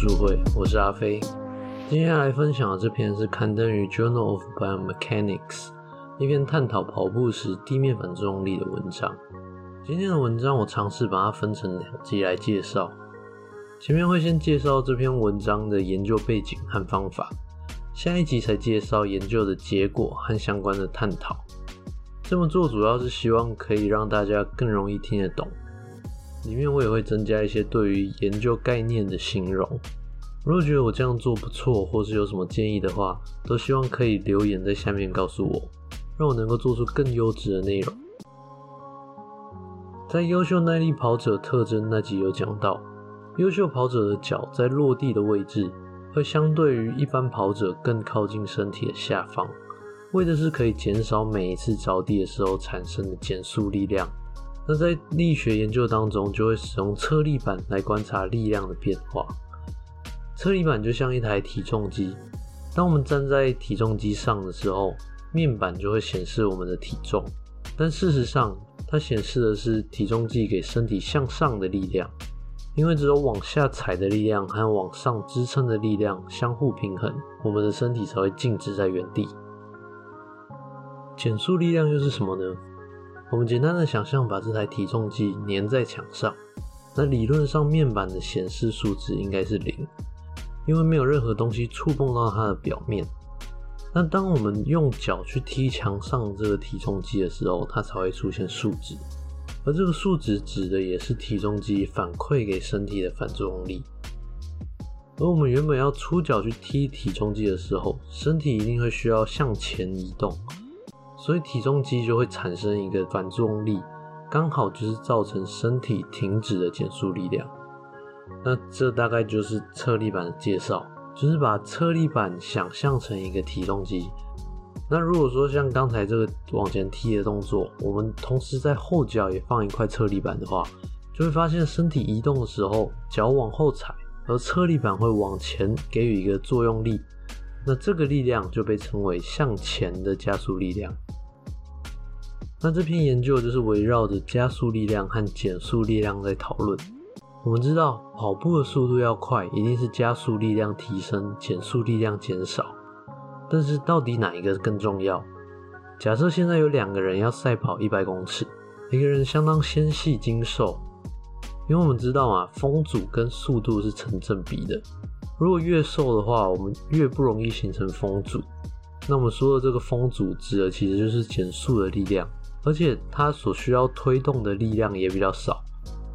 书会，我是阿飞。今天来分享的这篇是刊登于《Journal of Biomechanics》一篇探讨跑步时地面反作用力的文章。今天的文章我尝试把它分成两集来介绍。前面会先介绍这篇文章的研究背景和方法，下一集才介绍研究的结果和相关的探讨。这么做主要是希望可以让大家更容易听得懂。里面我也会增加一些对于研究概念的形容。如果觉得我这样做不错，或是有什么建议的话，都希望可以留言在下面告诉我，让我能够做出更优质的内容。在优秀耐力跑者特征那集有讲到，优秀跑者的脚在落地的位置会相对于一般跑者更靠近身体的下方，为的是可以减少每一次着地的时候产生的减速力量。那在力学研究当中，就会使用测力板来观察力量的变化。测力板就像一台体重机，当我们站在体重机上的时候，面板就会显示我们的体重，但事实上，它显示的是体重计给身体向上的力量。因为只有往下踩的力量和往上支撑的力量相互平衡，我们的身体才会静止在原地。减速力量又是什么呢？我们简单的想象，把这台体重计粘在墙上，那理论上面板的显示数值应该是零，因为没有任何东西触碰到它的表面。那当我们用脚去踢墙上这个体重机的时候，它才会出现数值，而这个数值指的也是体重机反馈给身体的反作用力。而我们原本要出脚去踢体重机的时候，身体一定会需要向前移动。所以体重机就会产生一个反作用力，刚好就是造成身体停止的减速力量。那这大概就是侧力板的介绍，就是把侧力板想象成一个体重机。那如果说像刚才这个往前踢的动作，我们同时在后脚也放一块侧力板的话，就会发现身体移动的时候，脚往后踩，而侧力板会往前给予一个作用力。那这个力量就被称为向前的加速力量。那这篇研究就是围绕着加速力量和减速力量在讨论。我们知道跑步的速度要快，一定是加速力量提升，减速力量减少。但是到底哪一个更重要？假设现在有两个人要赛跑一百公尺，一个人相当纤细精瘦，因为我们知道嘛，风阻跟速度是成正比的。如果越瘦的话，我们越不容易形成风阻。那我们说的这个风阻指的其实就是减速的力量。而且它所需要推动的力量也比较少，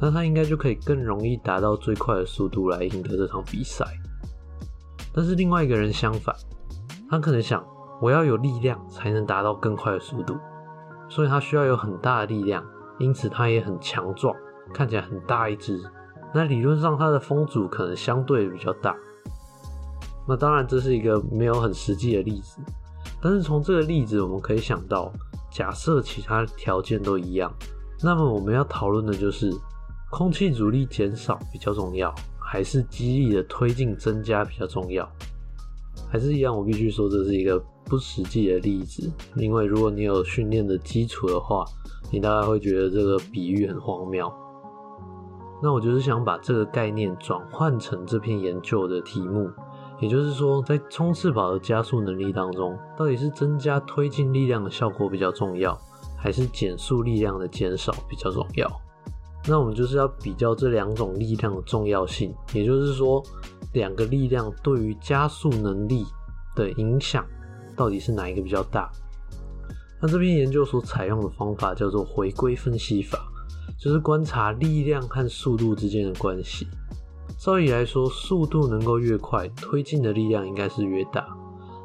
那它应该就可以更容易达到最快的速度来赢得这场比赛。但是另外一个人相反，他可能想我要有力量才能达到更快的速度，所以他需要有很大的力量，因此他也很强壮，看起来很大一只。那理论上他的风阻可能相对比较大。那当然这是一个没有很实际的例子，但是从这个例子我们可以想到。假设其他条件都一样，那么我们要讨论的就是空气阻力减少比较重要，还是肌力的推进增加比较重要？还是一样，我必须说这是一个不实际的例子，因为如果你有训练的基础的话，你大概会觉得这个比喻很荒谬。那我就是想把这个概念转换成这篇研究的题目。也就是说，在冲刺跑的加速能力当中，到底是增加推进力量的效果比较重要，还是减速力量的减少比较重要？那我们就是要比较这两种力量的重要性，也就是说，两个力量对于加速能力的影响到底是哪一个比较大？那这篇研究所采用的方法叫做回归分析法，就是观察力量和速度之间的关系。照理来说，速度能够越快，推进的力量应该是越大。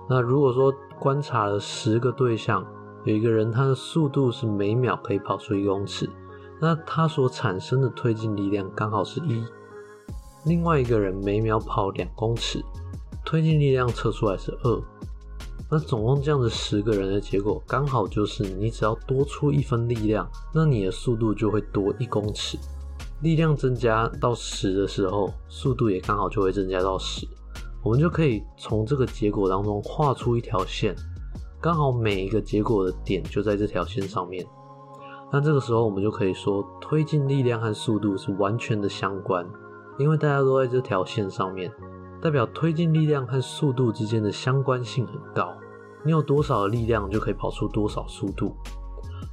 那如果说观察了十个对象，有一个人他的速度是每秒可以跑出一公尺，那他所产生的推进力量刚好是一。另外一个人每秒跑两公尺，推进力量测出来是二。那总共这样子十个人的结果，刚好就是你只要多出一分力量，那你的速度就会多一公尺。力量增加到十的时候，速度也刚好就会增加到十，我们就可以从这个结果当中画出一条线，刚好每一个结果的点就在这条线上面。那这个时候我们就可以说，推进力量和速度是完全的相关，因为大家都在这条线上面，代表推进力量和速度之间的相关性很高。你有多少的力量，就可以跑出多少速度。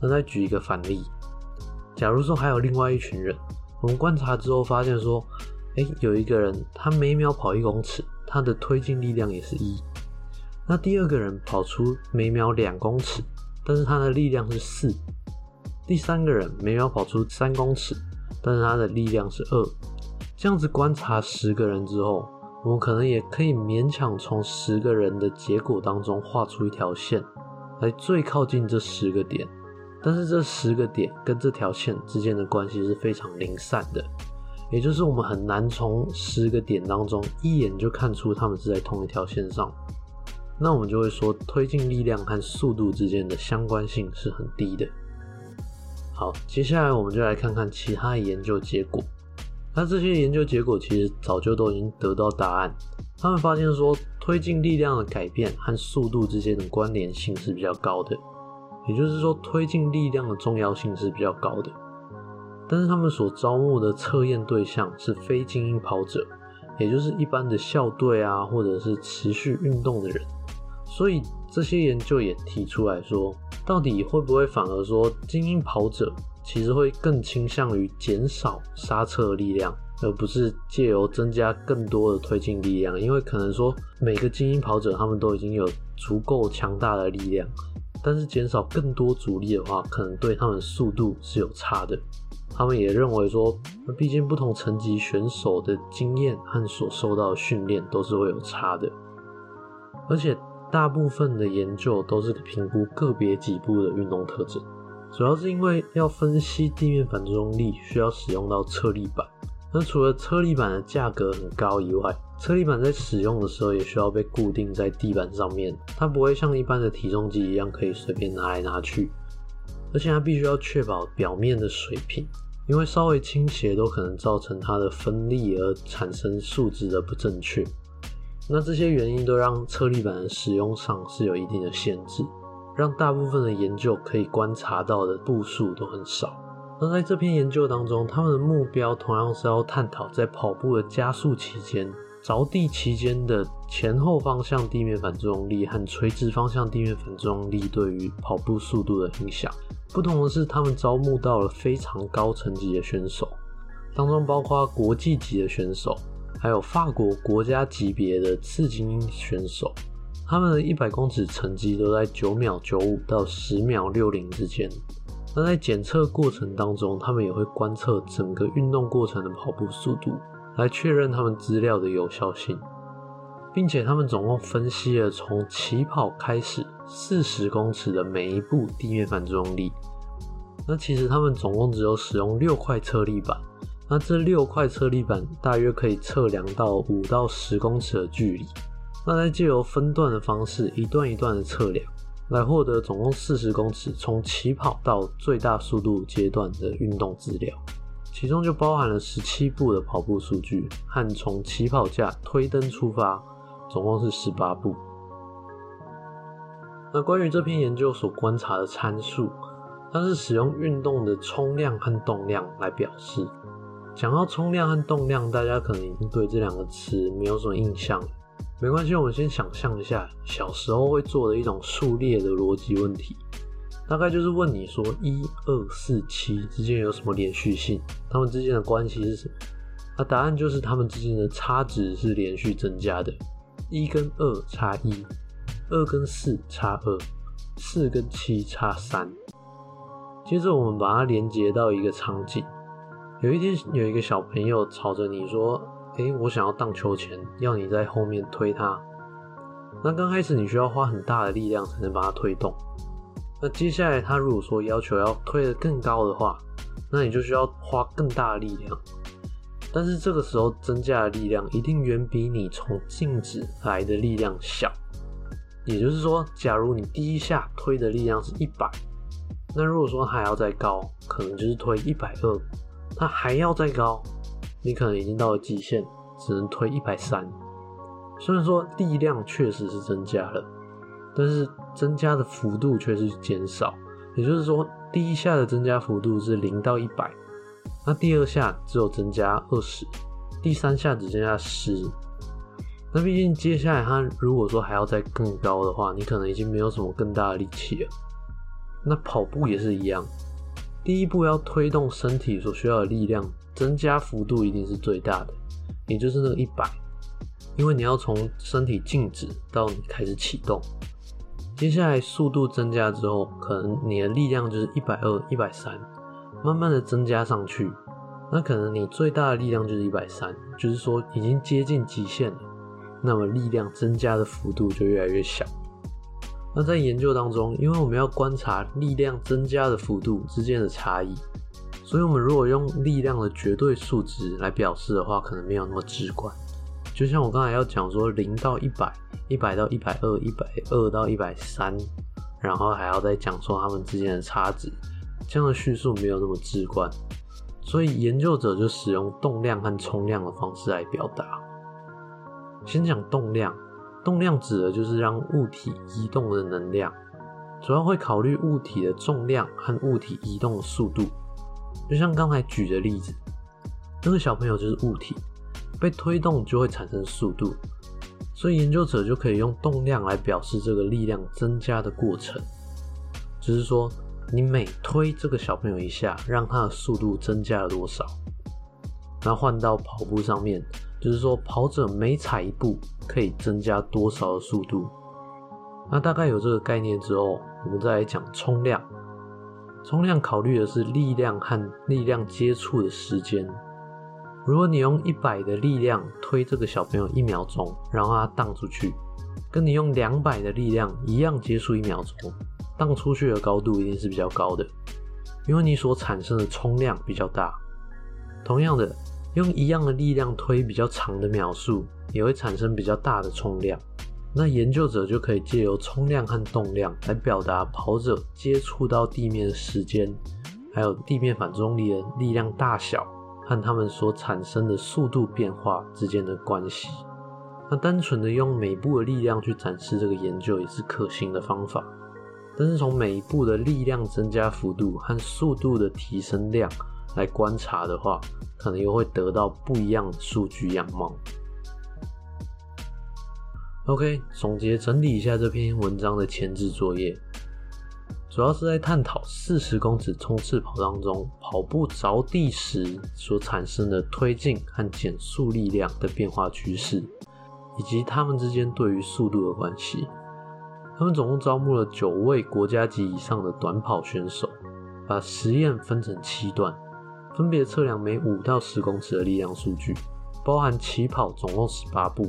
那再举一个反例，假如说还有另外一群人，我们观察之后发现说，哎，有一个人他每秒跑一公尺，他的推进力量也是一。那第二个人跑出每秒两公尺，但是他的力量是四。第三个人每秒跑出三公尺，但是他的力量是二。这样子观察十个人之后，我们可能也可以勉强从十个人的结果当中画出一条线，来最靠近这十个点。但是这十个点跟这条线之间的关系是非常零散的，也就是我们很难从十个点当中一眼就看出它们是在同一条线上。那我们就会说，推进力量和速度之间的相关性是很低的。好，接下来我们就来看看其他的研究结果。那这些研究结果其实早就都已经得到答案。他们发现说，推进力量的改变和速度之间的关联性是比较高的，也就是说，推进力量的重要性是比较高的。但是他们所招募的测验对象是非精英跑者，也就是一般的校队啊，或者是持续运动的人。所以这些研究也提出来说，到底会不会反而说精英跑者其实会更倾向于减少刹车力量，而不是借由增加更多的推进力量？因为可能说每个精英跑者他们都已经有足够强大的力量，但是减少更多阻力的话，可能对他们速度是有差的。他们也认为说，毕竟不同层级选手的经验和所受到的训练都是会有差的，而且。大部分的研究都是评估个别几部的运动特征，主要是因为要分析地面反作用力，需要使用到车力板。那除了车力板的价格很高以外，车力板在使用的时候也需要被固定在地板上面，它不会像一般的体重机一样可以随便拿来拿去，而且它必须要确保表面的水平，因为稍微倾斜都可能造成它的分力而产生数值的不正确。那这些原因都让车力板的使用上是有一定的限制，让大部分的研究可以观察到的步数都很少。那在这篇研究当中，他们的目标同样是要探讨在跑步的加速期间、着地期间的前后方向地面反作用力和垂直方向地面反作用力对于跑步速度的影响。不同的是，他们招募到了非常高层级的选手，当中包括国际级的选手。还有法国国家级别的次精英选手，他们的一百公尺成绩都在九秒九五到十秒六零之间。那在检测过程当中，他们也会观测整个运动过程的跑步速度，来确认他们资料的有效性，并且他们总共分析了从起跑开始四十公尺的每一步地面反作用力。那其实他们总共只有使用六块测力板。那这六块测力板大约可以测量到五到十公尺的距离。那再借由分段的方式，一段一段的测量，来获得总共四十公尺从起跑到最大速度阶段的运动资料，其中就包含了十七步的跑步数据和从起跑架推灯出发，总共是十八步。那关于这篇研究所观察的参数，它是使用运动的冲量和动量来表示。讲到冲量和动量，大家可能已经对这两个词没有什么印象。没关系，我们先想象一下小时候会做的一种数列的逻辑问题，大概就是问你说一二四七之间有什么连续性，它们之间的关系是什么？那答案就是它们之间的差值是连续增加的，一跟二差一，二跟四差二，四跟七差三。接着我们把它连接到一个场景。有一天，有一个小朋友吵着你说：“诶，我想要荡秋千，要你在后面推他。”那刚开始你需要花很大的力量才能把它推动。那接下来他如果说要求要推得更高的话，那你就需要花更大的力量。但是这个时候增加的力量一定远比你从静止来的力量小。也就是说，假如你第一下推的力量是一百，那如果说还要再高，可能就是推一百二。它还要再高，你可能已经到了极限，只能推一百三。虽然说力量确实是增加了，但是增加的幅度却是减少。也就是说，第一下的增加幅度是零到一百，那第二下只有增加二十，第三下只剩下十。那毕竟接下来它如果说还要再更高的话，你可能已经没有什么更大的力气了。那跑步也是一样，第一步要推动身体所需要的力量增加幅度一定是最大的，也就是那个一百，因为你要从身体静止到你开始启动。接下来速度增加之后，可能你的力量就是一百二、一百三，慢慢的增加上去，那可能你最大的力量就是一百三，就是说已经接近极限了。那么力量增加的幅度就越来越小。那在研究当中，因为我们要观察力量增加的幅度之间的差异，所以我们如果用力量的绝对数值来表示的话，可能没有那么直观。就像我刚才要讲说，零到一百，一百到一百二，一百二到一百三，然后还要再讲说它们之间的差值，这样的叙述没有那么直观，所以研究者就使用动量和冲量的方式来表达。先讲动量，动量指的就是让物体移动的能量，主要会考虑物体的重量和物体移动的速度。就像刚才举的例子，那个小朋友就是物体，被推动就会产生速度，所以研究者就可以用动量来表示这个力量增加的过程。只是说，你每推这个小朋友一下，让他的速度增加了多少？那换到跑步上面。就是说，跑者每踩一步可以增加多少的速度？那大概有这个概念之后，我们再来讲冲量。冲量考虑的是力量和力量接触的时间。如果你用一百的力量推这个小朋友一秒钟，然后他荡出去，跟你用两百的力量一样接触一秒钟，荡出去的高度一定是比较高的，因为你所产生的冲量比较大。同样的。用一样的力量推比较长的秒数，也会产生比较大的冲量。那研究者就可以借由冲量和动量来表达跑者接触到地面的时间，还有地面反重力的力量大小和它们所产生的速度变化之间的关系。那单纯的用每步的力量去展示这个研究也是可行的方法，但是从每一步的力量增加幅度和速度的提升量来观察的话，可能又会得到不一样的数据样貌。OK，总结整理一下这篇文章的前置作业，主要是在探讨四十公尺冲刺跑当中跑步着地时所产生的推进和减速力量的变化趋势，以及它们之间对于速度的关系。他们总共招募了九位国家级以上的短跑选手，把实验分成七段。分别测量每五到十公尺的力量数据，包含起跑总共十八步，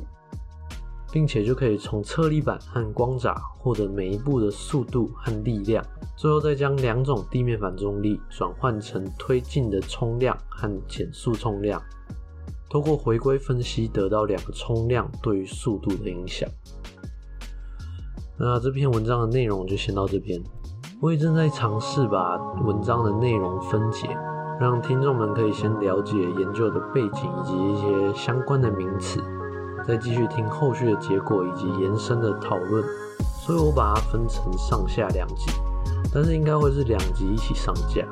并且就可以从测力板和光闸获得每一步的速度和力量，最后再将两种地面反重力转换成推进的冲量和减速冲量，通过回归分析得到两个冲量对于速度的影响。那这篇文章的内容就先到这边，我也正在尝试把文章的内容分解。让听众们可以先了解研究的背景以及一些相关的名词，再继续听后续的结果以及延伸的讨论。所以我把它分成上下两集，但是应该会是两集一起上架。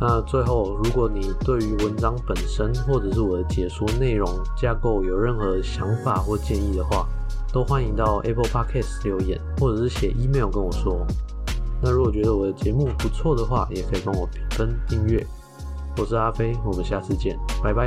那最后，如果你对于文章本身或者是我的解说内容架构有任何想法或建议的话，都欢迎到 Apple Podcast 留言，或者是写 email 跟我说。那如果觉得我的节目不错的话，也可以帮我评分、订阅。我是阿飞，我们下次见，拜拜。